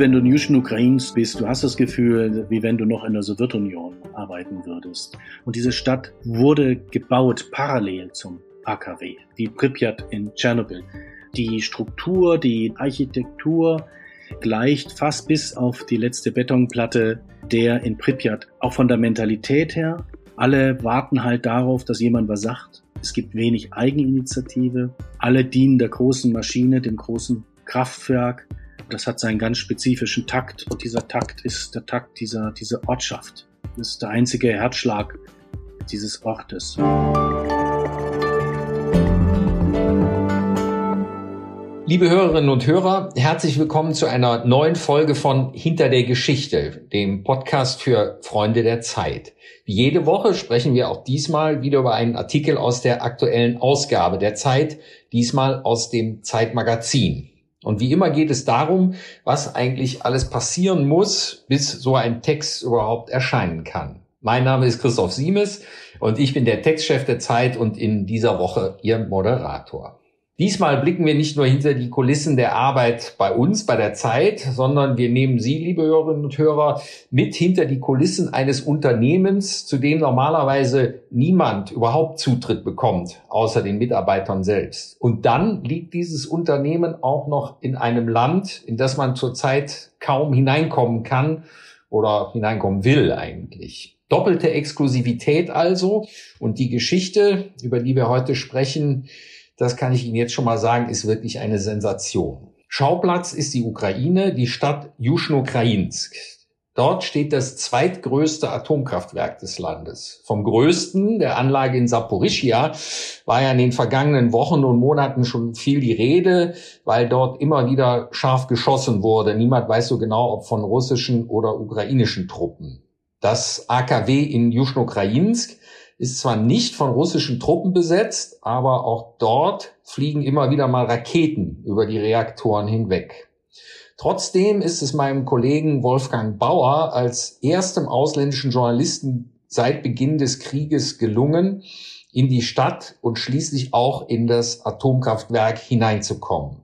wenn du in Juschen Ukrains bist, du hast das Gefühl, wie wenn du noch in der Sowjetunion arbeiten würdest. Und diese Stadt wurde gebaut parallel zum AKW, wie Pripyat in Tschernobyl. Die Struktur, die Architektur gleicht fast bis auf die letzte Betonplatte der in Pripyat. Auch von der Mentalität her. Alle warten halt darauf, dass jemand was sagt. Es gibt wenig Eigeninitiative. Alle dienen der großen Maschine, dem großen Kraftwerk. Das hat seinen ganz spezifischen Takt und dieser Takt ist der Takt dieser, dieser Ortschaft. Das ist der einzige Herzschlag dieses Ortes. Liebe Hörerinnen und Hörer, herzlich willkommen zu einer neuen Folge von Hinter der Geschichte, dem Podcast für Freunde der Zeit. Wie jede Woche sprechen wir auch diesmal wieder über einen Artikel aus der aktuellen Ausgabe der Zeit, diesmal aus dem Zeitmagazin. Und wie immer geht es darum, was eigentlich alles passieren muss, bis so ein Text überhaupt erscheinen kann. Mein Name ist Christoph Siemes und ich bin der Textchef der Zeit und in dieser Woche Ihr Moderator. Diesmal blicken wir nicht nur hinter die Kulissen der Arbeit bei uns, bei der Zeit, sondern wir nehmen Sie, liebe Hörerinnen und Hörer, mit hinter die Kulissen eines Unternehmens, zu dem normalerweise niemand überhaupt Zutritt bekommt, außer den Mitarbeitern selbst. Und dann liegt dieses Unternehmen auch noch in einem Land, in das man zurzeit kaum hineinkommen kann oder hineinkommen will eigentlich. Doppelte Exklusivität also. Und die Geschichte, über die wir heute sprechen, das kann ich Ihnen jetzt schon mal sagen, ist wirklich eine Sensation. Schauplatz ist die Ukraine, die Stadt Juschno-Krajinsk. Dort steht das zweitgrößte Atomkraftwerk des Landes. Vom größten, der Anlage in Saporischia, war ja in den vergangenen Wochen und Monaten schon viel die Rede, weil dort immer wieder scharf geschossen wurde. Niemand weiß so genau, ob von russischen oder ukrainischen Truppen. Das AKW in Juschno-Krajinsk ist zwar nicht von russischen Truppen besetzt, aber auch dort fliegen immer wieder mal Raketen über die Reaktoren hinweg. Trotzdem ist es meinem Kollegen Wolfgang Bauer als erstem ausländischen Journalisten seit Beginn des Krieges gelungen, in die Stadt und schließlich auch in das Atomkraftwerk hineinzukommen.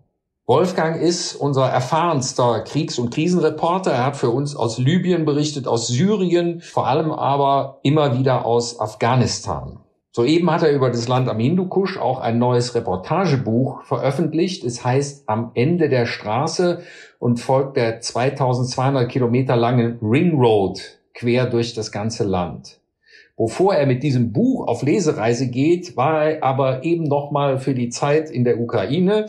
Wolfgang ist unser erfahrenster Kriegs- und Krisenreporter. Er hat für uns aus Libyen berichtet, aus Syrien, vor allem aber immer wieder aus Afghanistan. Soeben hat er über das Land am Hindukusch auch ein neues Reportagebuch veröffentlicht. Es heißt Am Ende der Straße und folgt der 2200 Kilometer langen Ring Road quer durch das ganze Land. Bevor er mit diesem Buch auf Lesereise geht, war er aber eben nochmal für die Zeit in der Ukraine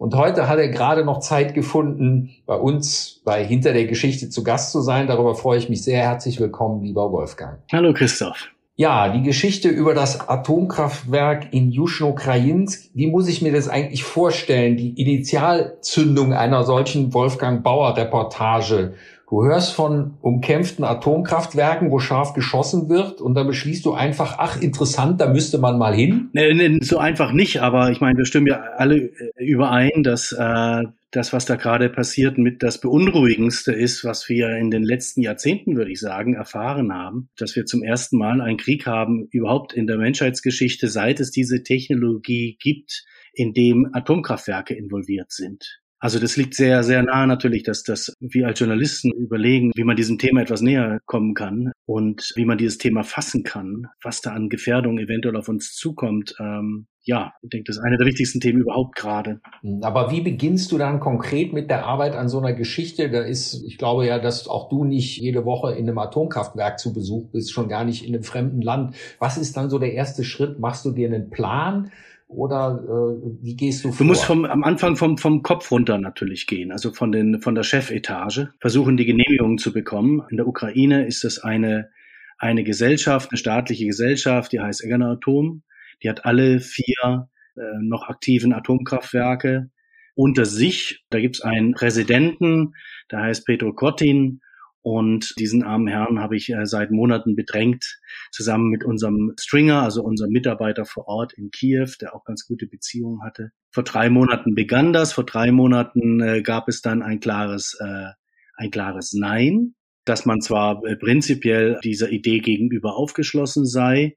und heute hat er gerade noch Zeit gefunden, bei uns bei Hinter der Geschichte zu Gast zu sein. Darüber freue ich mich sehr. Herzlich willkommen, lieber Wolfgang. Hallo Christoph. Ja, die Geschichte über das Atomkraftwerk in Juschno-Krajinsk, wie muss ich mir das eigentlich vorstellen? Die Initialzündung einer solchen Wolfgang Bauer Reportage Du hörst von umkämpften Atomkraftwerken, wo scharf geschossen wird, und dann beschließt du einfach, ach, interessant, da müsste man mal hin. Nee, nee, so einfach nicht, aber ich meine, wir stimmen ja alle äh, überein, dass äh, das, was da gerade passiert, mit das Beunruhigendste ist, was wir in den letzten Jahrzehnten, würde ich sagen, erfahren haben, dass wir zum ersten Mal einen Krieg haben, überhaupt in der Menschheitsgeschichte, seit es diese Technologie gibt, in dem Atomkraftwerke involviert sind. Also das liegt sehr, sehr nahe natürlich, dass das wir als Journalisten überlegen, wie man diesem Thema etwas näher kommen kann und wie man dieses Thema fassen kann, was da an Gefährdung eventuell auf uns zukommt. Ähm, ja, ich denke, das ist eine der wichtigsten Themen überhaupt gerade. Hm, aber wie beginnst du dann konkret mit der Arbeit an so einer Geschichte? Da ist, ich glaube ja, dass auch du nicht jede Woche in einem Atomkraftwerk zu Besuch bist, schon gar nicht in einem fremden Land. Was ist dann so der erste Schritt? Machst du dir einen Plan? Oder äh, wie gehst du vor? Du musst vom, am Anfang vom, vom Kopf runter natürlich gehen, also von, den, von der Chefetage, versuchen die Genehmigungen zu bekommen. In der Ukraine ist es eine, eine Gesellschaft, eine staatliche Gesellschaft, die heißt Atom. Die hat alle vier äh, noch aktiven Atomkraftwerke unter sich. Da gibt's einen Präsidenten, der heißt Petro Kotin und diesen armen Herrn habe ich äh, seit Monaten bedrängt, zusammen mit unserem Stringer, also unserem Mitarbeiter vor Ort in Kiew, der auch ganz gute Beziehungen hatte. Vor drei Monaten begann das. Vor drei Monaten äh, gab es dann ein klares, äh, ein klares Nein, dass man zwar prinzipiell dieser Idee gegenüber aufgeschlossen sei,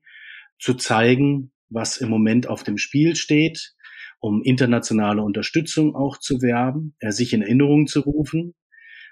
zu zeigen, was im Moment auf dem Spiel steht, um internationale Unterstützung auch zu werben, sich in Erinnerung zu rufen,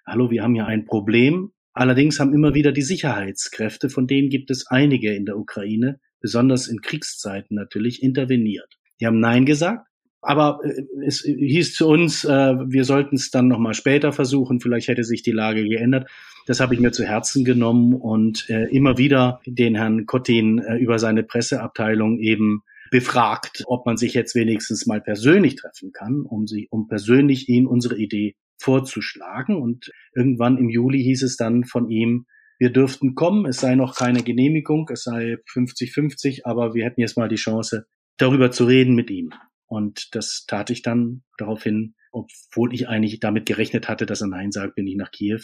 hallo, wir haben hier ein Problem. Allerdings haben immer wieder die Sicherheitskräfte, von denen gibt es einige in der Ukraine, besonders in Kriegszeiten natürlich, interveniert. Die haben Nein gesagt. Aber äh, es hieß zu uns, äh, wir sollten es dann nochmal später versuchen. Vielleicht hätte sich die Lage geändert. Das habe ich mir zu Herzen genommen und äh, immer wieder den Herrn Kottin über seine Presseabteilung eben befragt, ob man sich jetzt wenigstens mal persönlich treffen kann, um sie, um persönlich ihn unsere Idee vorzuschlagen. Und irgendwann im Juli hieß es dann von ihm, wir dürften kommen, es sei noch keine Genehmigung, es sei 50-50, aber wir hätten jetzt mal die Chance, darüber zu reden mit ihm. Und das tat ich dann daraufhin, obwohl ich eigentlich damit gerechnet hatte, dass er Nein sagt, bin ich nach Kiew.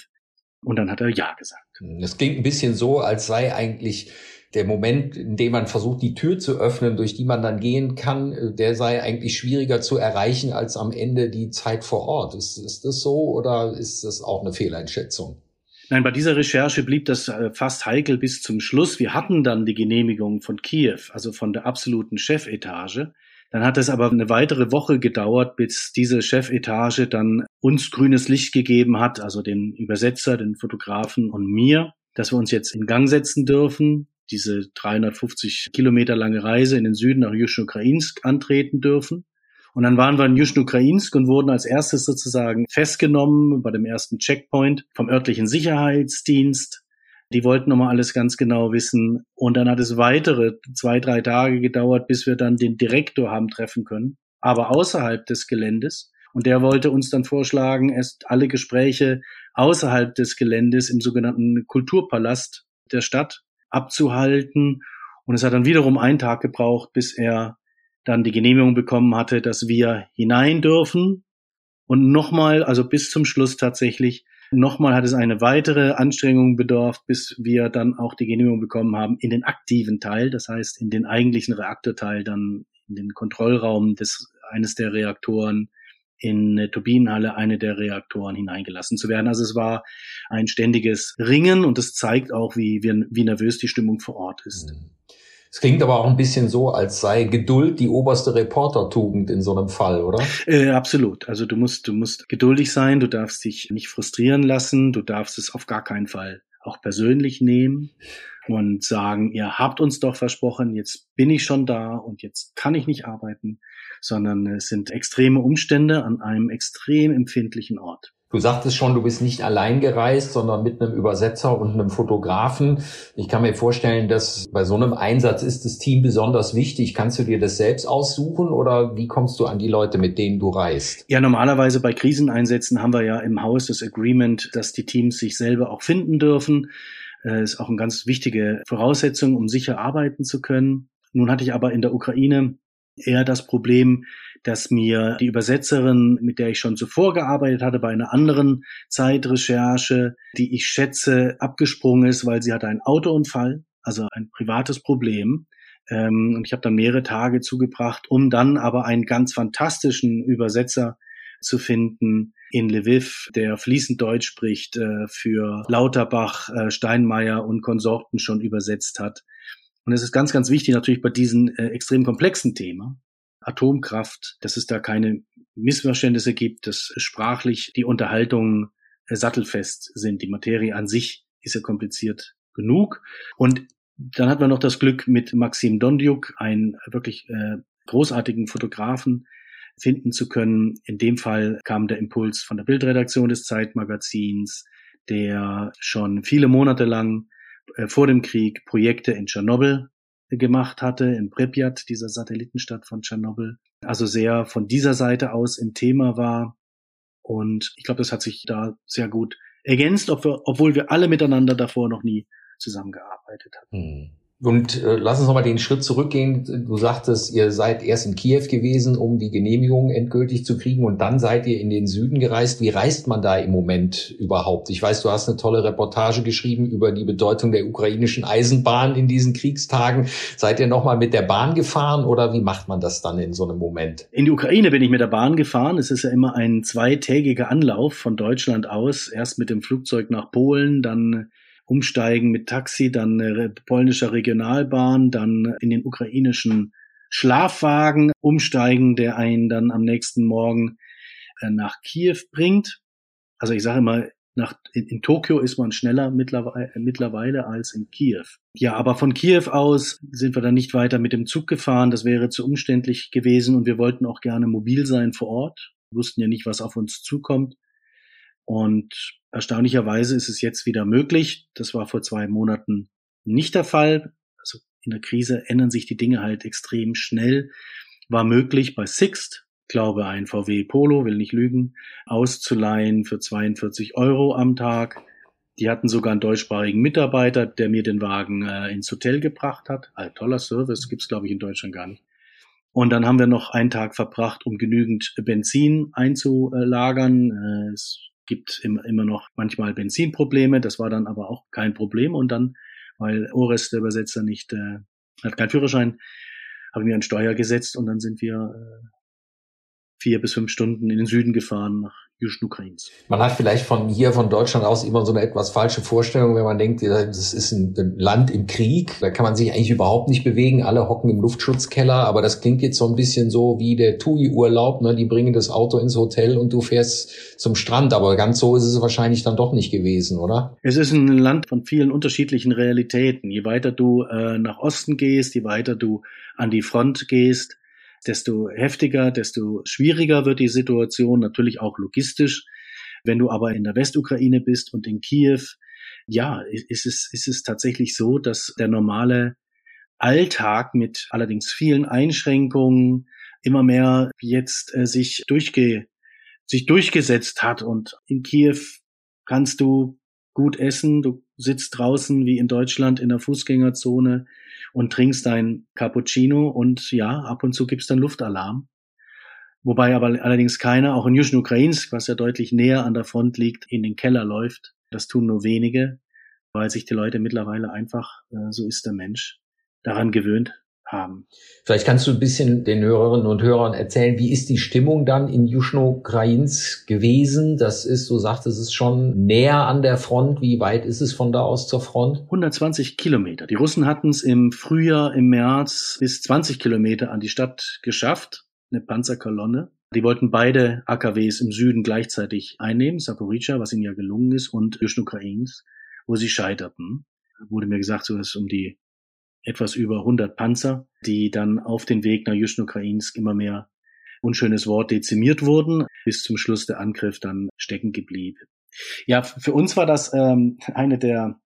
Und dann hat er Ja gesagt. Es klingt ein bisschen so, als sei eigentlich der Moment, in dem man versucht, die Tür zu öffnen, durch die man dann gehen kann, der sei eigentlich schwieriger zu erreichen als am Ende die Zeit vor Ort. Ist, ist das so oder ist das auch eine Fehleinschätzung? Nein, bei dieser Recherche blieb das äh, fast heikel bis zum Schluss. Wir hatten dann die Genehmigung von Kiew, also von der absoluten Chefetage. Dann hat es aber eine weitere Woche gedauert, bis diese Chefetage dann uns grünes Licht gegeben hat, also den Übersetzer, den Fotografen und mir, dass wir uns jetzt in Gang setzen dürfen, diese 350 Kilometer lange Reise in den Süden nach Juschnukrainsk antreten dürfen. Und dann waren wir in Juschnukrainsk und wurden als erstes sozusagen festgenommen bei dem ersten Checkpoint vom örtlichen Sicherheitsdienst. Die wollten nochmal alles ganz genau wissen. Und dann hat es weitere zwei, drei Tage gedauert, bis wir dann den Direktor haben treffen können, aber außerhalb des Geländes. Und der wollte uns dann vorschlagen, erst alle Gespräche außerhalb des Geländes im sogenannten Kulturpalast der Stadt abzuhalten. Und es hat dann wiederum einen Tag gebraucht, bis er dann die Genehmigung bekommen hatte, dass wir hinein dürfen. Und nochmal, also bis zum Schluss tatsächlich, nochmal hat es eine weitere Anstrengung bedurft, bis wir dann auch die Genehmigung bekommen haben in den aktiven Teil, das heißt in den eigentlichen Reaktorteil, dann in den Kontrollraum des eines der Reaktoren in eine Turbinenhalle eine der Reaktoren hineingelassen zu werden. Also es war ein ständiges Ringen und es zeigt auch, wie, wie, wie nervös die Stimmung vor Ort ist. Mhm. Es klingt aber auch ein bisschen so, als sei Geduld die oberste Reportertugend in so einem Fall, oder? Äh, absolut. Also du musst, du musst geduldig sein, du darfst dich nicht frustrieren lassen, du darfst es auf gar keinen Fall auch persönlich nehmen und sagen, ihr habt uns doch versprochen, jetzt bin ich schon da und jetzt kann ich nicht arbeiten, sondern es sind extreme Umstände an einem extrem empfindlichen Ort. Du sagtest schon, du bist nicht allein gereist, sondern mit einem Übersetzer und einem Fotografen. Ich kann mir vorstellen, dass bei so einem Einsatz ist das Team besonders wichtig. Kannst du dir das selbst aussuchen oder wie kommst du an die Leute, mit denen du reist? Ja, normalerweise bei Kriseneinsätzen haben wir ja im Haus das Agreement, dass die Teams sich selber auch finden dürfen. Das äh, ist auch eine ganz wichtige Voraussetzung, um sicher arbeiten zu können. Nun hatte ich aber in der Ukraine eher das Problem, dass mir die Übersetzerin, mit der ich schon zuvor gearbeitet hatte, bei einer anderen Zeitrecherche, die ich schätze, abgesprungen ist, weil sie hatte einen Autounfall, also ein privates Problem. Ähm, und ich habe dann mehrere Tage zugebracht, um dann aber einen ganz fantastischen Übersetzer zu finden in Lviv, der fließend Deutsch spricht, äh, für Lauterbach, äh, Steinmeier und Konsorten schon übersetzt hat. Und es ist ganz, ganz wichtig natürlich bei diesem äh, extrem komplexen Thema, Atomkraft, dass es da keine Missverständnisse gibt, dass sprachlich die Unterhaltungen äh, sattelfest sind. Die Materie an sich ist ja kompliziert genug. Und dann hat man noch das Glück, mit Maxim Dondiuk einen wirklich äh, großartigen Fotografen finden zu können. In dem Fall kam der Impuls von der Bildredaktion des Zeitmagazins, der schon viele Monate lang äh, vor dem Krieg Projekte in Tschernobyl gemacht hatte, in Pripyat, dieser Satellitenstadt von Tschernobyl. Also sehr von dieser Seite aus im Thema war. Und ich glaube, das hat sich da sehr gut ergänzt, obwohl wir alle miteinander davor noch nie zusammengearbeitet hatten. Hm. Und äh, lass uns nochmal den Schritt zurückgehen. Du sagtest, ihr seid erst in Kiew gewesen, um die Genehmigung endgültig zu kriegen und dann seid ihr in den Süden gereist. Wie reist man da im Moment überhaupt? Ich weiß, du hast eine tolle Reportage geschrieben über die Bedeutung der ukrainischen Eisenbahn in diesen Kriegstagen. Seid ihr nochmal mit der Bahn gefahren oder wie macht man das dann in so einem Moment? In die Ukraine bin ich mit der Bahn gefahren. Es ist ja immer ein zweitägiger Anlauf von Deutschland aus. Erst mit dem Flugzeug nach Polen, dann umsteigen mit Taxi, dann äh, polnischer Regionalbahn, dann in den ukrainischen Schlafwagen umsteigen, der einen dann am nächsten Morgen äh, nach Kiew bringt. Also ich sage immer, Nach, in, in Tokio ist man schneller mittlerweile, mittlerweile als in Kiew. Ja, aber von Kiew aus sind wir dann nicht weiter mit dem Zug gefahren. Das wäre zu umständlich gewesen und wir wollten auch gerne mobil sein vor Ort. Wir wussten ja nicht, was auf uns zukommt. Und erstaunlicherweise ist es jetzt wieder möglich. Das war vor zwei Monaten nicht der Fall. Also in der Krise ändern sich die Dinge halt extrem schnell. War möglich bei Sixt, glaube ein VW Polo, will nicht lügen, auszuleihen für 42 Euro am Tag. Die hatten sogar einen deutschsprachigen Mitarbeiter, der mir den Wagen äh, ins Hotel gebracht hat. Ein toller Service, gibt's glaube ich in Deutschland gar nicht. Und dann haben wir noch einen Tag verbracht, um genügend Benzin einzulagern. Äh, es gibt immer noch manchmal Benzinprobleme, das war dann aber auch kein Problem. Und dann, weil Ores, der Übersetzer, nicht, äh, hat keinen Führerschein, habe ich mir einen Steuer gesetzt und dann sind wir äh, vier bis fünf Stunden in den Süden gefahren nach Ukrains. Man hat vielleicht von hier, von Deutschland aus immer so eine etwas falsche Vorstellung, wenn man denkt, das ist ein Land im Krieg, da kann man sich eigentlich überhaupt nicht bewegen, alle hocken im Luftschutzkeller, aber das klingt jetzt so ein bisschen so wie der TUI-Urlaub, ne? die bringen das Auto ins Hotel und du fährst zum Strand, aber ganz so ist es wahrscheinlich dann doch nicht gewesen, oder? Es ist ein Land von vielen unterschiedlichen Realitäten. Je weiter du äh, nach Osten gehst, je weiter du an die Front gehst, desto heftiger, desto schwieriger wird die Situation, natürlich auch logistisch. Wenn du aber in der Westukraine bist und in Kiew, ja, ist es, ist es tatsächlich so, dass der normale Alltag mit allerdings vielen Einschränkungen immer mehr jetzt äh, sich durchge, sich durchgesetzt hat und in Kiew kannst du gut essen, du sitzt draußen wie in Deutschland in der Fußgängerzone, und trinkst dein Cappuccino und ja, ab und zu gibt's dann Luftalarm. Wobei aber allerdings keiner, auch in Juschn-Ukrainsk, was ja deutlich näher an der Front liegt, in den Keller läuft. Das tun nur wenige, weil sich die Leute mittlerweile einfach, äh, so ist der Mensch, daran gewöhnt haben. Vielleicht kannst du ein bisschen den Hörerinnen und Hörern erzählen, wie ist die Stimmung dann in Juschno-Krains gewesen? Das ist, so sagt es ist schon näher an der Front. Wie weit ist es von da aus zur Front? 120 Kilometer. Die Russen hatten es im Frühjahr, im März bis 20 Kilometer an die Stadt geschafft, eine Panzerkolonne. Die wollten beide AKWs im Süden gleichzeitig einnehmen, Saporica, was ihnen ja gelungen ist, und Juschno-Krains, wo sie scheiterten. Wurde mir gesagt, so dass um die etwas über 100 Panzer, die dann auf den Weg nach Juschno-Ukrainsk immer mehr, unschönes Wort, dezimiert wurden, bis zum Schluss der Angriff dann stecken geblieben. Ja, für uns war das ähm, eine der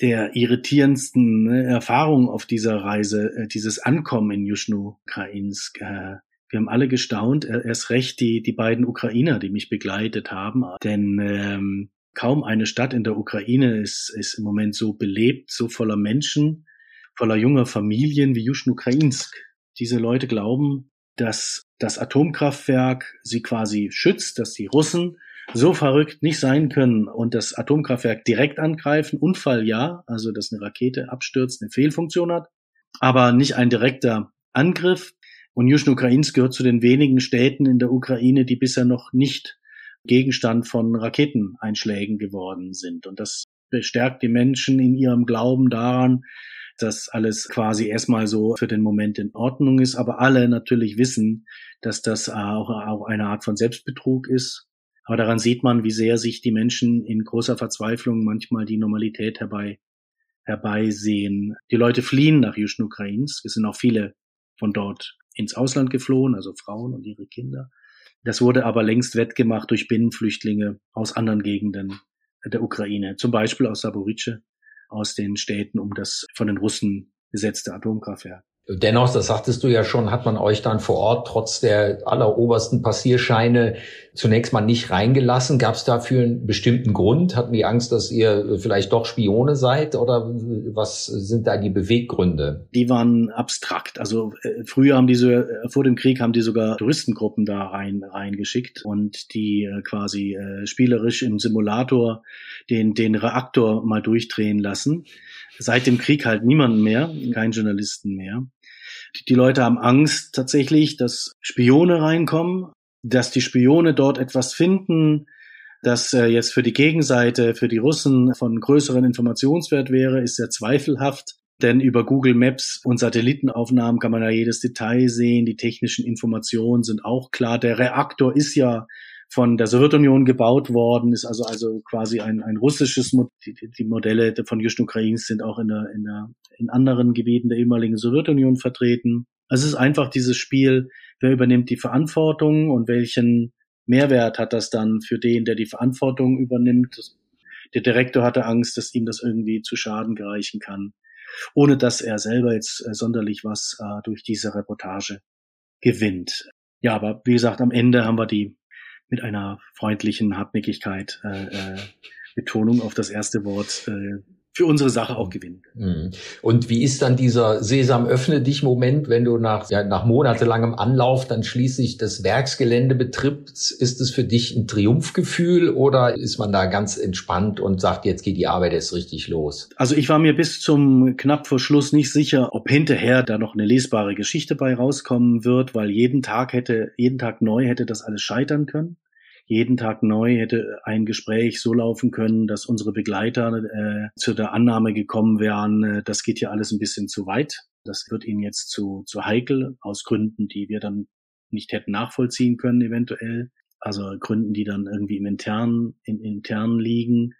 der irritierendsten ne, Erfahrungen auf dieser Reise, äh, dieses Ankommen in Juschno-Ukrainsk. Äh, wir haben alle gestaunt, erst recht die, die beiden Ukrainer, die mich begleitet haben, denn ähm, kaum eine Stadt in der Ukraine ist, ist im Moment so belebt, so voller Menschen, voller junger Familien wie Juschn-Ukrainsk. Diese Leute glauben, dass das Atomkraftwerk sie quasi schützt, dass die Russen so verrückt nicht sein können und das Atomkraftwerk direkt angreifen. Unfall ja, also dass eine Rakete abstürzt, eine Fehlfunktion hat, aber nicht ein direkter Angriff. Und Juschn-Ukrainsk gehört zu den wenigen Städten in der Ukraine, die bisher noch nicht Gegenstand von Raketeneinschlägen geworden sind. Und das bestärkt die Menschen in ihrem Glauben daran, dass alles quasi erstmal so für den Moment in Ordnung ist, aber alle natürlich wissen, dass das auch, auch eine Art von Selbstbetrug ist. Aber daran sieht man, wie sehr sich die Menschen in großer Verzweiflung manchmal die Normalität herbei, herbeisehen. Die Leute fliehen nach Juschn-Ukrains. Es sind auch viele von dort ins Ausland geflohen, also Frauen und ihre Kinder. Das wurde aber längst wettgemacht durch Binnenflüchtlinge aus anderen Gegenden der Ukraine, zum Beispiel aus Saborice aus den Städten um das von den Russen besetzte Atomkraftwerk. Dennoch, das sagtest du ja schon, hat man euch dann vor Ort trotz der allerobersten Passierscheine zunächst mal nicht reingelassen. Gab es dafür einen bestimmten Grund? Hatten die Angst, dass ihr vielleicht doch Spione seid? Oder was sind da die Beweggründe? Die waren abstrakt. Also äh, früher haben diese, äh, vor dem Krieg haben die sogar Touristengruppen da rein reingeschickt und die äh, quasi äh, spielerisch im Simulator den, den Reaktor mal durchdrehen lassen. Seit dem Krieg halt niemanden mehr, keinen Journalisten mehr. Die Leute haben Angst tatsächlich, dass Spione reinkommen, dass die Spione dort etwas finden, das äh, jetzt für die Gegenseite, für die Russen von größeren Informationswert wäre, ist sehr zweifelhaft. Denn über Google Maps und Satellitenaufnahmen kann man ja jedes Detail sehen. Die technischen Informationen sind auch klar. Der Reaktor ist ja von der Sowjetunion gebaut worden, ist also also quasi ein, ein russisches die, die Modelle von Juschen Ukrains sind auch in der, in der in anderen Gebieten der ehemaligen Sowjetunion vertreten. Also es ist einfach dieses Spiel, wer übernimmt die Verantwortung und welchen Mehrwert hat das dann für den, der die Verantwortung übernimmt. Der Direktor hatte Angst, dass ihm das irgendwie zu Schaden gereichen kann, ohne dass er selber jetzt äh, sonderlich was äh, durch diese Reportage gewinnt. Ja, aber wie gesagt, am Ende haben wir die mit einer freundlichen Hartnäckigkeit äh, äh, Betonung auf das erste Wort äh, für unsere Sache auch gewinnen. Mhm. Und wie ist dann dieser Sesam öffne dich Moment, wenn du nach, ja, nach monatelangem Anlauf dann schließlich das Werksgelände betrittst? Ist es für dich ein Triumphgefühl oder ist man da ganz entspannt und sagt, jetzt geht die Arbeit erst richtig los? Also ich war mir bis zum knapp vor Schluss nicht sicher, ob hinterher da noch eine lesbare Geschichte bei rauskommen wird, weil jeden Tag hätte, jeden Tag neu hätte das alles scheitern können jeden Tag neu hätte ein Gespräch so laufen können, dass unsere Begleiter äh, zu der Annahme gekommen wären, äh, das geht ja alles ein bisschen zu weit. Das wird ihnen jetzt zu, zu heikel, aus Gründen, die wir dann nicht hätten nachvollziehen können, eventuell. Also Gründen, die dann irgendwie im internen, im internen liegen.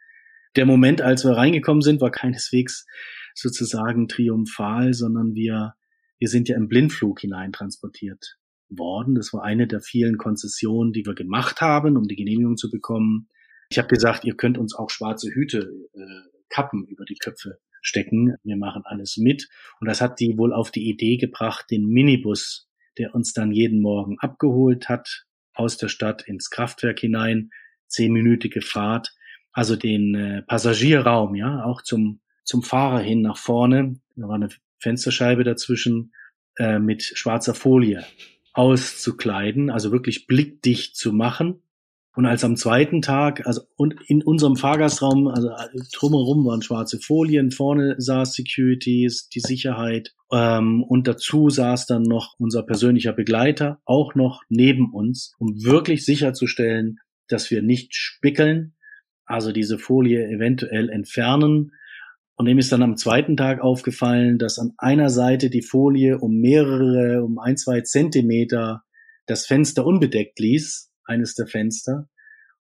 Der Moment, als wir reingekommen sind, war keineswegs sozusagen triumphal, sondern wir, wir sind ja im Blindflug hineintransportiert worden. Das war eine der vielen Konzessionen, die wir gemacht haben, um die Genehmigung zu bekommen. Ich habe gesagt, ihr könnt uns auch schwarze Hüte, äh, Kappen über die Köpfe stecken. Wir machen alles mit. Und das hat die wohl auf die Idee gebracht, den Minibus, der uns dann jeden Morgen abgeholt hat, aus der Stadt ins Kraftwerk hinein, zehnminütige Fahrt, also den äh, Passagierraum, ja, auch zum, zum Fahrer hin nach vorne. Da war eine Fensterscheibe dazwischen äh, mit schwarzer Folie auszukleiden, also wirklich blickdicht zu machen. Und als am zweiten Tag, also und in unserem Fahrgastraum, also drumherum waren schwarze Folien, vorne saß Securities, die Sicherheit ähm, und dazu saß dann noch unser persönlicher Begleiter, auch noch neben uns, um wirklich sicherzustellen, dass wir nicht spickeln, also diese Folie eventuell entfernen und dem ist dann am zweiten Tag aufgefallen, dass an einer Seite die Folie um mehrere, um ein, zwei Zentimeter das Fenster unbedeckt ließ, eines der Fenster.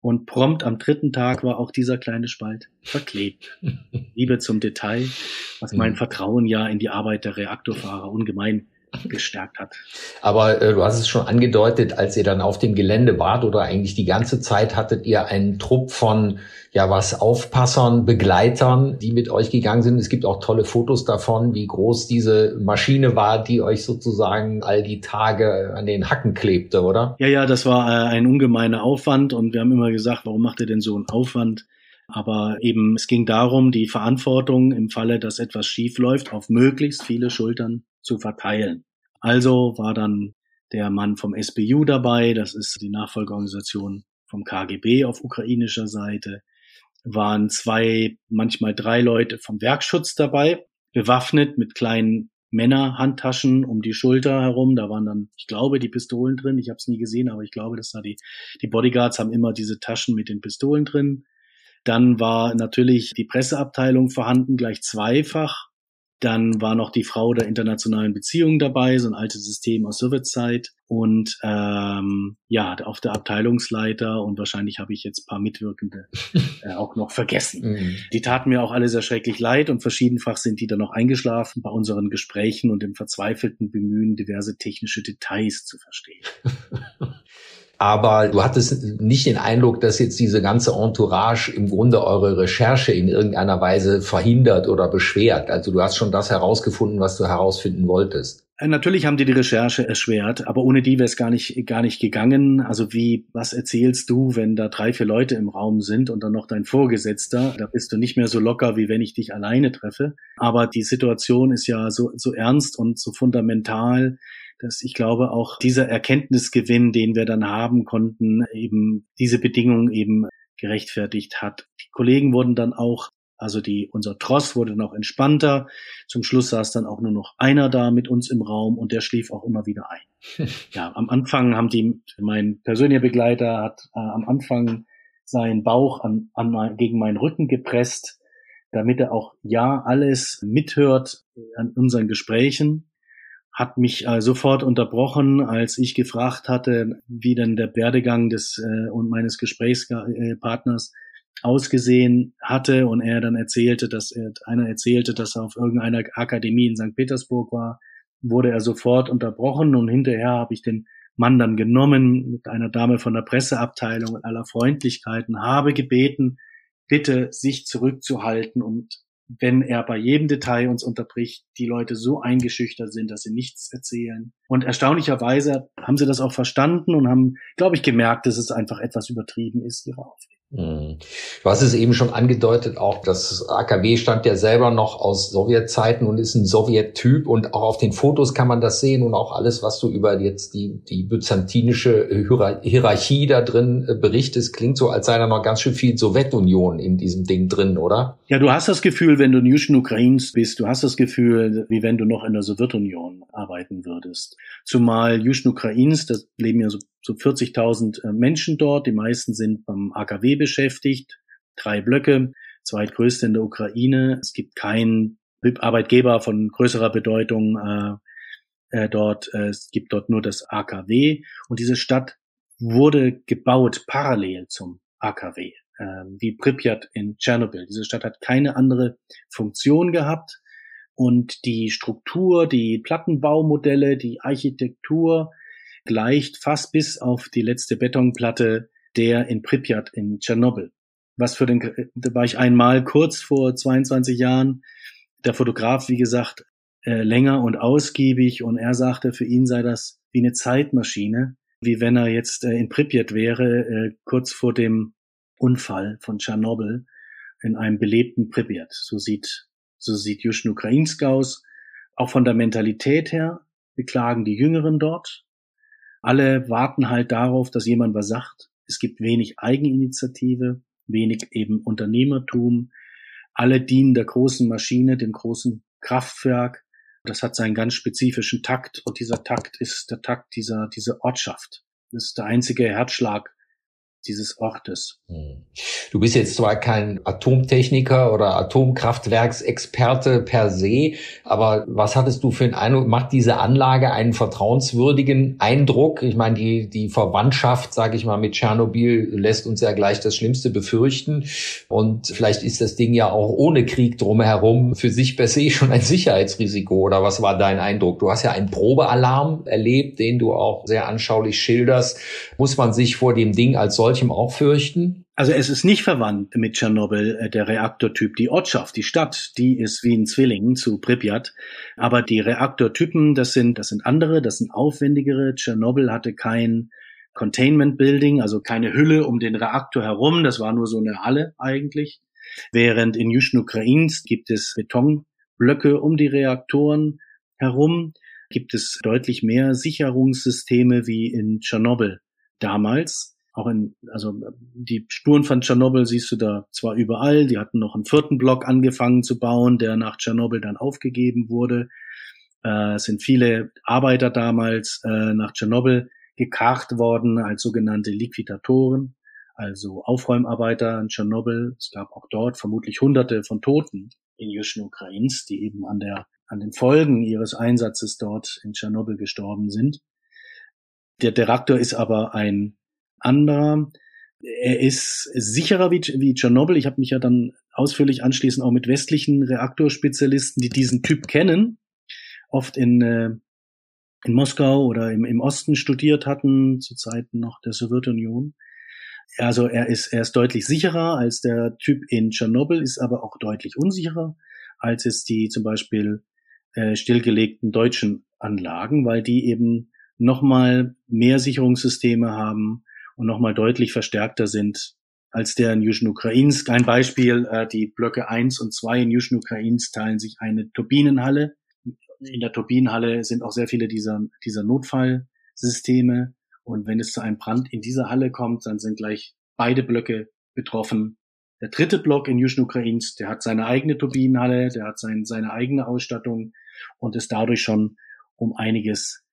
Und prompt am dritten Tag war auch dieser kleine Spalt verklebt. Liebe zum Detail, was mein mhm. Vertrauen ja in die Arbeit der Reaktorfahrer ungemein gestärkt hat. Aber äh, du hast es schon angedeutet, als ihr dann auf dem Gelände wart oder eigentlich die ganze Zeit hattet ihr einen Trupp von ja was Aufpassern, Begleitern, die mit euch gegangen sind. Es gibt auch tolle Fotos davon, wie groß diese Maschine war, die euch sozusagen all die Tage an den Hacken klebte, oder? Ja, ja, das war äh, ein ungemeiner Aufwand und wir haben immer gesagt, warum macht ihr denn so einen Aufwand? Aber eben, es ging darum, die Verantwortung im Falle, dass etwas schief läuft, auf möglichst viele Schultern zu verteilen. Also war dann der Mann vom SBU dabei, das ist die Nachfolgeorganisation vom KGB auf ukrainischer Seite, waren zwei, manchmal drei Leute vom Werkschutz dabei, bewaffnet mit kleinen Männerhandtaschen um die Schulter herum. Da waren dann, ich glaube, die Pistolen drin. Ich habe es nie gesehen, aber ich glaube, dass da die, die Bodyguards haben immer diese Taschen mit den Pistolen drin. Dann war natürlich die Presseabteilung vorhanden, gleich zweifach. Dann war noch die Frau der internationalen Beziehungen dabei, so ein altes System aus Sowjetzeit. Und ähm, ja, auf der Abteilungsleiter und wahrscheinlich habe ich jetzt paar Mitwirkende äh, auch noch vergessen. Mhm. Die taten mir auch alle sehr schrecklich leid und verschiedenfach sind die dann noch eingeschlafen bei unseren Gesprächen und im verzweifelten Bemühen, diverse technische Details zu verstehen. aber du hattest nicht den Eindruck, dass jetzt diese ganze Entourage im Grunde eure Recherche in irgendeiner Weise verhindert oder beschwert. Also du hast schon das herausgefunden, was du herausfinden wolltest. Äh, natürlich haben die die Recherche erschwert, aber ohne die wäre es gar nicht, gar nicht gegangen. Also wie, was erzählst du, wenn da drei, vier Leute im Raum sind und dann noch dein Vorgesetzter? Da bist du nicht mehr so locker, wie wenn ich dich alleine treffe. Aber die Situation ist ja so, so ernst und so fundamental, dass ich glaube auch dieser Erkenntnisgewinn, den wir dann haben konnten, eben diese Bedingungen eben gerechtfertigt hat. Die Kollegen wurden dann auch, also die, unser Tross wurde noch entspannter. Zum Schluss saß dann auch nur noch einer da mit uns im Raum und der schlief auch immer wieder ein. ja, am Anfang haben die, mein persönlicher Begleiter hat äh, am Anfang seinen Bauch an, an, gegen meinen Rücken gepresst, damit er auch ja alles mithört an unseren Gesprächen hat mich äh, sofort unterbrochen, als ich gefragt hatte, wie denn der Werdegang des äh, und meines Gesprächspartners ausgesehen hatte und er dann erzählte, dass er einer erzählte, dass er auf irgendeiner Akademie in St. Petersburg war, wurde er sofort unterbrochen und hinterher habe ich den Mann dann genommen mit einer Dame von der Presseabteilung und aller Freundlichkeiten, habe gebeten, bitte sich zurückzuhalten und wenn er bei jedem Detail uns unterbricht, die Leute so eingeschüchtert sind, dass sie nichts erzählen. Und erstaunlicherweise haben sie das auch verstanden und haben, glaube ich, gemerkt, dass es einfach etwas übertrieben ist, ihre Aufregung. Mhm. Du hast es eben schon angedeutet, auch das AKW stammt ja selber noch aus Sowjetzeiten und ist ein Sowjettyp und auch auf den Fotos kann man das sehen und auch alles, was du über jetzt die, die byzantinische Hierarchie da drin äh, berichtest, klingt so, als sei da noch ganz schön viel Sowjetunion in diesem Ding drin, oder? Ja, du hast das Gefühl, wenn du in Juschen Ukrains bist, du hast das Gefühl, wie wenn du noch in der Sowjetunion arbeiten würdest. Zumal Juschen Ukrains, das leben ja so so 40.000 äh, Menschen dort. Die meisten sind beim AKW beschäftigt. Drei Blöcke, zweitgrößte in der Ukraine. Es gibt keinen Arbeitgeber von größerer Bedeutung äh, äh, dort. Äh, es gibt dort nur das AKW. Und diese Stadt wurde gebaut parallel zum AKW, äh, wie Pripyat in Tschernobyl. Diese Stadt hat keine andere Funktion gehabt. Und die Struktur, die Plattenbaumodelle, die Architektur, gleicht fast bis auf die letzte Betonplatte der in Pripyat in Tschernobyl. Was für den, da war ich einmal kurz vor 22 Jahren. Der Fotograf, wie gesagt, äh, länger und ausgiebig und er sagte, für ihn sei das wie eine Zeitmaschine, wie wenn er jetzt äh, in Pripyat wäre, äh, kurz vor dem Unfall von Tschernobyl in einem belebten Pripyat. So sieht, so sieht Juschn Ukrainsk aus. Auch von der Mentalität her beklagen die Jüngeren dort alle warten halt darauf, dass jemand was sagt. Es gibt wenig Eigeninitiative, wenig eben Unternehmertum. Alle dienen der großen Maschine, dem großen Kraftwerk. Das hat seinen ganz spezifischen Takt und dieser Takt ist der Takt dieser, dieser Ortschaft. Das ist der einzige Herzschlag dieses Ortes. Hm. Du bist jetzt zwar kein Atomtechniker oder Atomkraftwerksexperte per se, aber was hattest du für einen Eindruck? Macht diese Anlage einen vertrauenswürdigen Eindruck? Ich meine, die, die Verwandtschaft, sage ich mal, mit Tschernobyl lässt uns ja gleich das Schlimmste befürchten. Und vielleicht ist das Ding ja auch ohne Krieg drumherum für sich per se schon ein Sicherheitsrisiko. Oder was war dein Eindruck? Du hast ja einen Probealarm erlebt, den du auch sehr anschaulich schilderst. Muss man sich vor dem Ding als solches solchem auch fürchten? Also es ist nicht verwandt mit Tschernobyl, äh, der Reaktortyp. Die Ortschaft, die Stadt, die ist wie ein Zwilling zu Pripyat. Aber die Reaktortypen, das sind, das sind andere, das sind aufwendigere. Tschernobyl hatte kein Containment Building, also keine Hülle um den Reaktor herum. Das war nur so eine Halle eigentlich. Während in Juschn-Ukrains gibt es Betonblöcke um die Reaktoren herum, gibt es deutlich mehr Sicherungssysteme wie in Tschernobyl damals auch in, also die Spuren von Tschernobyl siehst du da zwar überall, die hatten noch einen vierten Block angefangen zu bauen, der nach Tschernobyl dann aufgegeben wurde. Äh, es sind viele Arbeiter damals äh, nach Tschernobyl gekarrt worden als sogenannte Liquidatoren, also Aufräumarbeiter in Tschernobyl. Es gab auch dort vermutlich Hunderte von Toten in Juschen Ukrains, die eben an der an den Folgen ihres Einsatzes dort in Tschernobyl gestorben sind. Der, Reaktor ist aber ein anderer. Er ist sicherer wie, wie Tschernobyl. Ich habe mich ja dann ausführlich anschließend auch mit westlichen Reaktorspezialisten, die diesen Typ kennen, oft in, äh, in Moskau oder im, im Osten studiert hatten, zu Zeiten noch der Sowjetunion. Also er ist, er ist deutlich sicherer als der Typ in Tschernobyl, ist aber auch deutlich unsicherer als es die zum Beispiel äh, stillgelegten deutschen Anlagen, weil die eben nochmal mehr Sicherungssysteme haben, und nochmal deutlich verstärkter sind als der in Juschen Ukrains. Ein Beispiel, äh, die Blöcke 1 und 2 in Juschen Ukrains teilen sich eine Turbinenhalle. In der Turbinenhalle sind auch sehr viele dieser, dieser Notfallsysteme. Und wenn es zu einem Brand in dieser Halle kommt, dann sind gleich beide Blöcke betroffen. Der dritte Block in Juschen Ukrains, der hat seine eigene Turbinenhalle, der hat sein, seine eigene Ausstattung und ist dadurch schon um einiges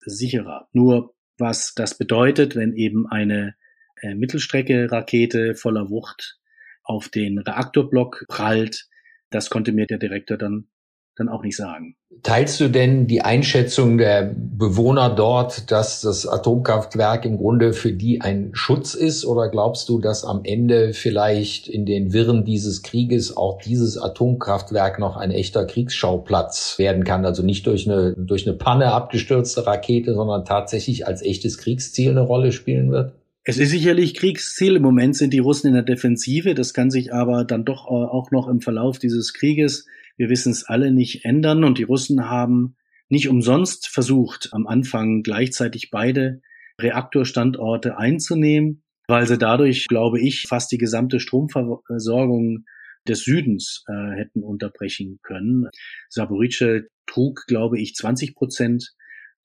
sicherer. Nur was das bedeutet, wenn eben eine äh, Mittelstrecke-Rakete voller Wucht auf den Reaktorblock prallt. Das konnte mir der Direktor dann dann auch nicht sagen. Teilst du denn die Einschätzung der Bewohner dort, dass das Atomkraftwerk im Grunde für die ein Schutz ist? Oder glaubst du, dass am Ende vielleicht in den Wirren dieses Krieges auch dieses Atomkraftwerk noch ein echter Kriegsschauplatz werden kann? Also nicht durch eine, durch eine Panne abgestürzte Rakete, sondern tatsächlich als echtes Kriegsziel eine Rolle spielen wird? Es ist sicherlich Kriegsziel. Im Moment sind die Russen in der Defensive. Das kann sich aber dann doch auch noch im Verlauf dieses Krieges wir wissen es alle nicht ändern und die Russen haben nicht umsonst versucht, am Anfang gleichzeitig beide Reaktorstandorte einzunehmen, weil sie dadurch, glaube ich, fast die gesamte Stromversorgung des Südens äh, hätten unterbrechen können. Saporice trug, glaube ich, 20 Prozent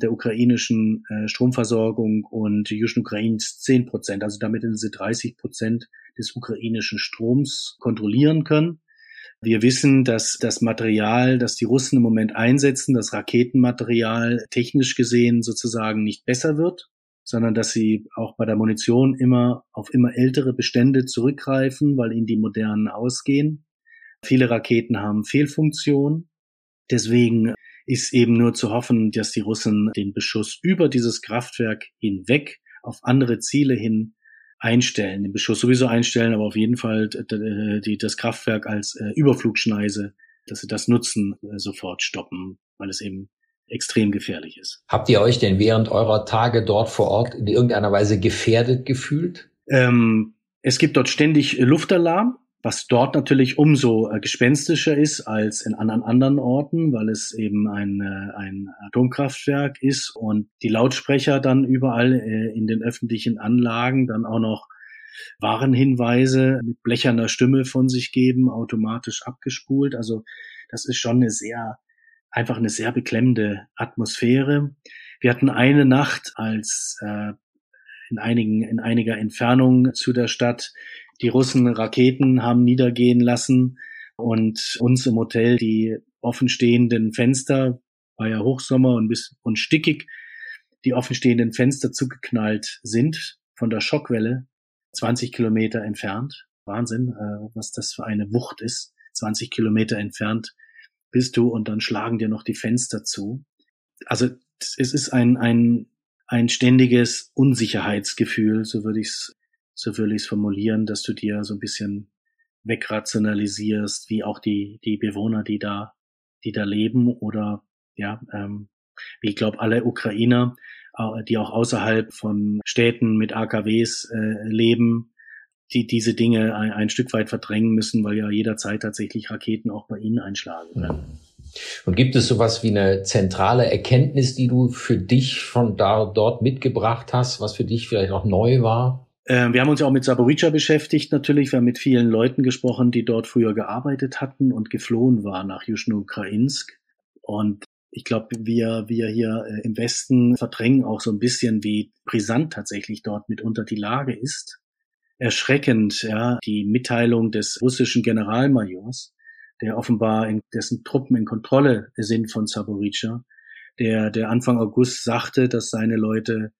der ukrainischen äh, Stromversorgung und Juschn-Ukrains 10 Prozent. Also damit hätten sie 30 Prozent des ukrainischen Stroms kontrollieren können. Wir wissen, dass das Material, das die Russen im Moment einsetzen, das Raketenmaterial technisch gesehen sozusagen nicht besser wird, sondern dass sie auch bei der Munition immer auf immer ältere Bestände zurückgreifen, weil ihnen die modernen ausgehen. Viele Raketen haben Fehlfunktion. Deswegen ist eben nur zu hoffen, dass die Russen den Beschuss über dieses Kraftwerk hinweg auf andere Ziele hin einstellen, den Beschuss sowieso einstellen, aber auf jeden Fall die, das Kraftwerk als äh, Überflugschneise, dass sie das nutzen, äh, sofort stoppen, weil es eben extrem gefährlich ist. Habt ihr euch denn während eurer Tage dort vor Ort in irgendeiner Weise gefährdet gefühlt? Ähm, es gibt dort ständig Luftalarm was dort natürlich umso äh, gespenstischer ist als in anderen anderen Orten, weil es eben ein, äh, ein Atomkraftwerk ist und die Lautsprecher dann überall äh, in den öffentlichen Anlagen dann auch noch Warnhinweise mit blecherner Stimme von sich geben, automatisch abgespult. Also das ist schon eine sehr, einfach eine sehr beklemmende Atmosphäre. Wir hatten eine Nacht als äh, in einigen, in einiger Entfernung zu der Stadt die Russen Raketen haben niedergehen lassen und uns im Hotel die offenstehenden Fenster, war ja Hochsommer und bis und stickig, die offenstehenden Fenster zugeknallt sind von der Schockwelle 20 Kilometer entfernt. Wahnsinn, äh, was das für eine Wucht ist. 20 Kilometer entfernt bist du und dann schlagen dir noch die Fenster zu. Also es ist ein, ein, ein ständiges Unsicherheitsgefühl, so würde ich es so will ich es formulieren, dass du dir so ein bisschen wegrationalisierst, wie auch die, die Bewohner, die da, die da leben oder ja, ähm, wie ich glaube, alle Ukrainer, die auch außerhalb von Städten mit AKWs äh, leben, die diese Dinge ein, ein, Stück weit verdrängen müssen, weil ja jederzeit tatsächlich Raketen auch bei ihnen einschlagen können. Und gibt es sowas wie eine zentrale Erkenntnis, die du für dich von da dort mitgebracht hast, was für dich vielleicht auch neu war? Ähm, wir haben uns ja auch mit Saborica beschäftigt natürlich. Wir haben mit vielen Leuten gesprochen, die dort früher gearbeitet hatten und geflohen waren nach Juschno-Ukrainsk. Und ich glaube, wir, wir hier äh, im Westen verdrängen auch so ein bisschen, wie brisant tatsächlich dort mitunter die Lage ist. Erschreckend, ja, die Mitteilung des russischen Generalmajors, der offenbar in dessen Truppen in Kontrolle sind von Saborica, der, der Anfang August sagte, dass seine Leute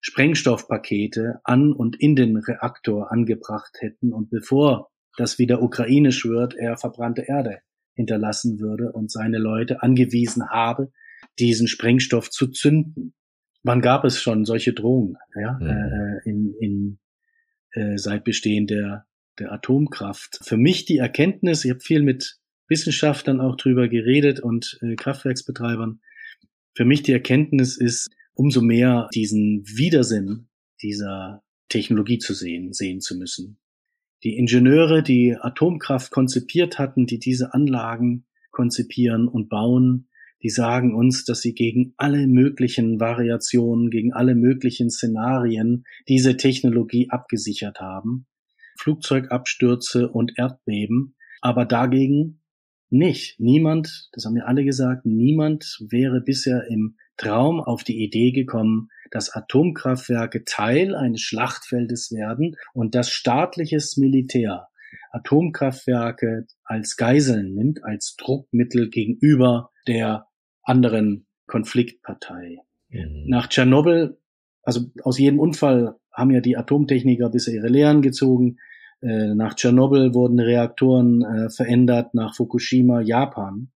Sprengstoffpakete an und in den Reaktor angebracht hätten und bevor das wieder ukrainisch wird, er verbrannte Erde hinterlassen würde und seine Leute angewiesen habe, diesen Sprengstoff zu zünden. Wann gab es schon solche Drohungen ja, mhm. äh, in, in, äh, seit Bestehen der, der Atomkraft? Für mich die Erkenntnis, ich habe viel mit Wissenschaftlern auch drüber geredet und äh, Kraftwerksbetreibern. Für mich die Erkenntnis ist, umso mehr diesen Widersinn dieser Technologie zu sehen, sehen zu müssen. Die Ingenieure, die Atomkraft konzipiert hatten, die diese Anlagen konzipieren und bauen, die sagen uns, dass sie gegen alle möglichen Variationen, gegen alle möglichen Szenarien diese Technologie abgesichert haben. Flugzeugabstürze und Erdbeben, aber dagegen nicht. Niemand, das haben wir alle gesagt, niemand wäre bisher im Traum auf die Idee gekommen, dass Atomkraftwerke Teil eines Schlachtfeldes werden und dass staatliches Militär Atomkraftwerke als Geiseln nimmt, als Druckmittel gegenüber der anderen Konfliktpartei. Mhm. Nach Tschernobyl, also aus jedem Unfall haben ja die Atomtechniker bisher ihre Lehren gezogen. Äh, nach Tschernobyl wurden Reaktoren äh, verändert, nach Fukushima Japan.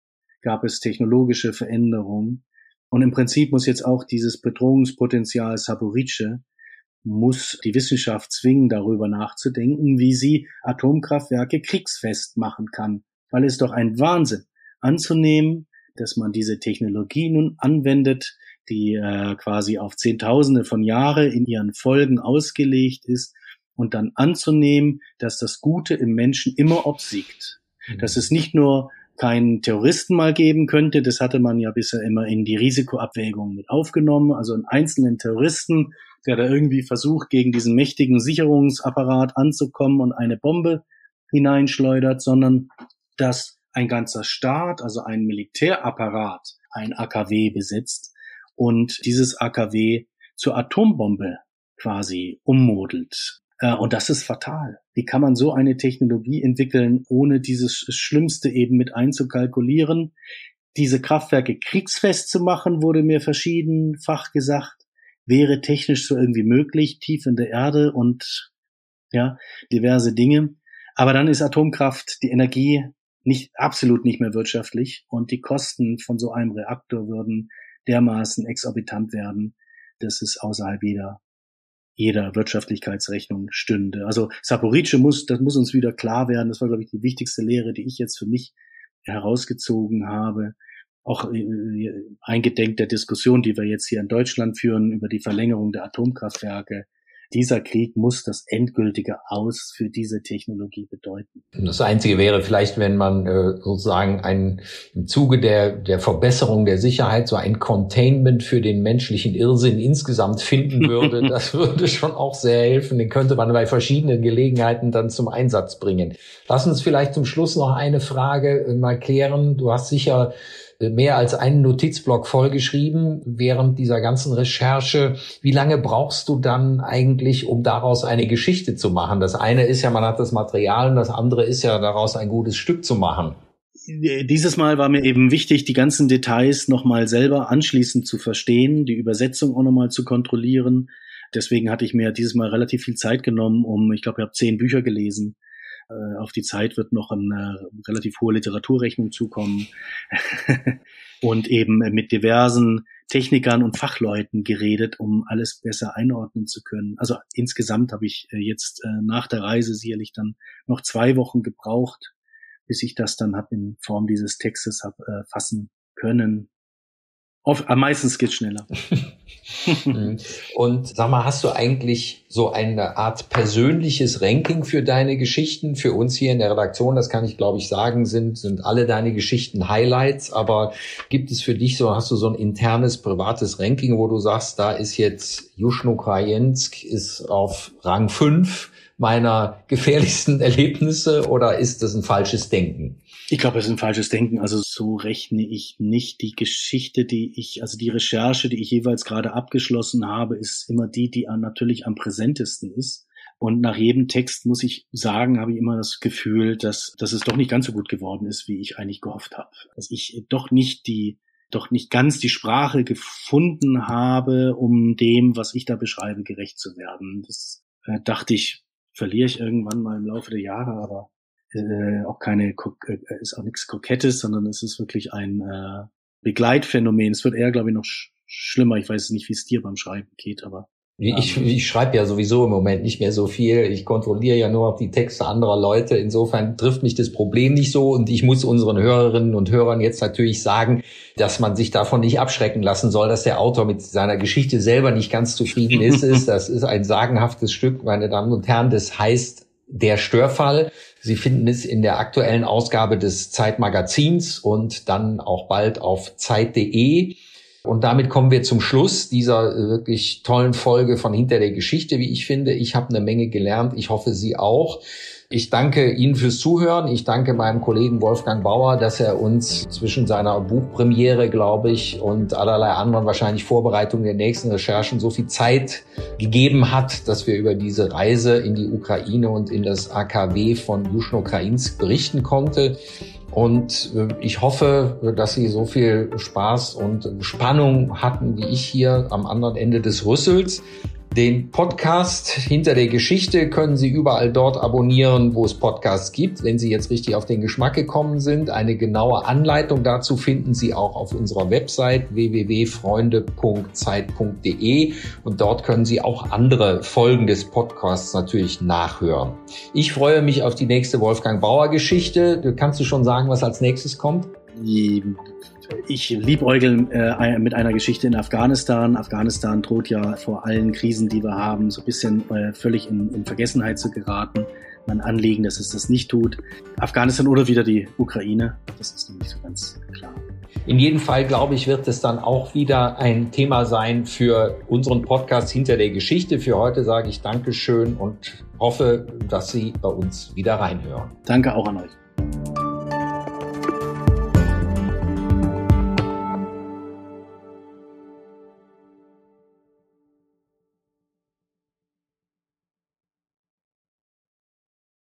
gab es technologische Veränderungen. Und im Prinzip muss jetzt auch dieses Bedrohungspotenzial Saporice muss die Wissenschaft zwingen, darüber nachzudenken, wie sie Atomkraftwerke kriegsfest machen kann. Weil es doch ein Wahnsinn anzunehmen, dass man diese Technologie nun anwendet, die äh, quasi auf Zehntausende von Jahre in ihren Folgen ausgelegt ist und dann anzunehmen, dass das Gute im Menschen immer obsiegt. Mhm. Dass es nicht nur keinen Terroristen mal geben könnte, das hatte man ja bisher immer in die Risikoabwägung mit aufgenommen, also einen einzelnen Terroristen, der da irgendwie versucht, gegen diesen mächtigen Sicherungsapparat anzukommen und eine Bombe hineinschleudert, sondern dass ein ganzer Staat, also ein Militärapparat, ein AKW besitzt und dieses AKW zur Atombombe quasi ummodelt. Äh, und das ist fatal. Wie kann man so eine Technologie entwickeln, ohne dieses Schlimmste eben mit einzukalkulieren? Diese Kraftwerke kriegsfest zu machen, wurde mir verschiedenfach gesagt, wäre technisch so irgendwie möglich, tief in der Erde und ja, diverse Dinge. Aber dann ist Atomkraft, die Energie nicht, absolut nicht mehr wirtschaftlich und die Kosten von so einem Reaktor würden dermaßen exorbitant werden, dass es außerhalb jeder jeder Wirtschaftlichkeitsrechnung stünde. Also Saporice muss, das muss uns wieder klar werden. Das war, glaube ich, die wichtigste Lehre, die ich jetzt für mich herausgezogen habe. Auch äh, eingedenk der Diskussion, die wir jetzt hier in Deutschland führen über die Verlängerung der Atomkraftwerke dieser Krieg muss das endgültige Aus für diese Technologie bedeuten. Das Einzige wäre vielleicht, wenn man äh, sozusagen ein, im Zuge der, der Verbesserung der Sicherheit so ein Containment für den menschlichen Irrsinn insgesamt finden würde. das würde schon auch sehr helfen. Den könnte man bei verschiedenen Gelegenheiten dann zum Einsatz bringen. Lass uns vielleicht zum Schluss noch eine Frage äh, mal klären. Du hast sicher mehr als einen Notizblock vollgeschrieben während dieser ganzen Recherche. Wie lange brauchst du dann eigentlich, um daraus eine Geschichte zu machen? Das eine ist ja, man hat das Material und das andere ist ja, daraus ein gutes Stück zu machen. Dieses Mal war mir eben wichtig, die ganzen Details nochmal selber anschließend zu verstehen, die Übersetzung auch nochmal zu kontrollieren. Deswegen hatte ich mir dieses Mal relativ viel Zeit genommen, um, ich glaube, ich habe zehn Bücher gelesen auf die Zeit wird noch eine relativ hohe Literaturrechnung zukommen und eben mit diversen Technikern und Fachleuten geredet, um alles besser einordnen zu können. Also insgesamt habe ich äh, jetzt äh, nach der Reise sicherlich dann noch zwei Wochen gebraucht, bis ich das dann habe in Form dieses Textes hab, äh, fassen können. Oft, am meisten geht's schneller. Mhm. Und sag mal, hast du eigentlich so eine Art persönliches Ranking für deine Geschichten? Für uns hier in der Redaktion, das kann ich glaube ich sagen, sind, sind alle deine Geschichten Highlights. Aber gibt es für dich so, hast du so ein internes, privates Ranking, wo du sagst, da ist jetzt Juschno Krajensk ist auf Rang 5 meiner gefährlichsten Erlebnisse oder ist das ein falsches Denken? Ich glaube, es ist ein falsches Denken. Also so rechne ich nicht. Die Geschichte, die ich, also die Recherche, die ich jeweils gerade abgeschlossen habe, ist immer die, die natürlich am präsentesten ist. Und nach jedem Text muss ich sagen, habe ich immer das Gefühl, dass, dass es doch nicht ganz so gut geworden ist, wie ich eigentlich gehofft habe. Dass ich doch nicht die, doch nicht ganz die Sprache gefunden habe, um dem, was ich da beschreibe, gerecht zu werden. Das äh, dachte ich, verliere ich irgendwann mal im Laufe der Jahre, aber äh, auch keine, äh, ist auch nichts Kokettes, sondern es ist wirklich ein äh, Begleitphänomen. Es wird eher, glaube ich, noch sch schlimmer. Ich weiß nicht, wie es dir beim Schreiben geht, aber ich, ähm, ich schreibe ja sowieso im Moment nicht mehr so viel. Ich kontrolliere ja nur noch die Texte anderer Leute. Insofern trifft mich das Problem nicht so. Und ich muss unseren Hörerinnen und Hörern jetzt natürlich sagen, dass man sich davon nicht abschrecken lassen soll, dass der Autor mit seiner Geschichte selber nicht ganz zufrieden ist. Das ist ein sagenhaftes Stück, meine Damen und Herren. Das heißt Der Störfall. Sie finden es in der aktuellen Ausgabe des Zeitmagazins und dann auch bald auf Zeit.de. Und damit kommen wir zum Schluss dieser äh, wirklich tollen Folge von Hinter der Geschichte, wie ich finde. Ich habe eine Menge gelernt. Ich hoffe, Sie auch. Ich danke Ihnen fürs Zuhören. Ich danke meinem Kollegen Wolfgang Bauer, dass er uns zwischen seiner Buchpremiere, glaube ich, und allerlei anderen wahrscheinlich Vorbereitungen der nächsten Recherchen so viel Zeit gegeben hat, dass wir über diese Reise in die Ukraine und in das AKW von Juschno-Krainsk berichten konnten. Und äh, ich hoffe, dass Sie so viel Spaß und Spannung hatten wie ich hier am anderen Ende des Rüssels. Den Podcast hinter der Geschichte können Sie überall dort abonnieren, wo es Podcasts gibt. Wenn Sie jetzt richtig auf den Geschmack gekommen sind, eine genaue Anleitung dazu finden Sie auch auf unserer Website www.freunde.zeit.de und dort können Sie auch andere Folgen des Podcasts natürlich nachhören. Ich freue mich auf die nächste Wolfgang Bauer Geschichte. Kannst du schon sagen, was als nächstes kommt? Ich liebäugel äh, mit einer Geschichte in Afghanistan. Afghanistan droht ja vor allen Krisen, die wir haben, so ein bisschen äh, völlig in, in Vergessenheit zu geraten. Mein Anliegen, dass es das nicht tut. Afghanistan oder wieder die Ukraine, das ist noch nicht so ganz klar. In jedem Fall, glaube ich, wird es dann auch wieder ein Thema sein für unseren Podcast hinter der Geschichte. Für heute sage ich Dankeschön und hoffe, dass Sie bei uns wieder reinhören. Danke auch an euch.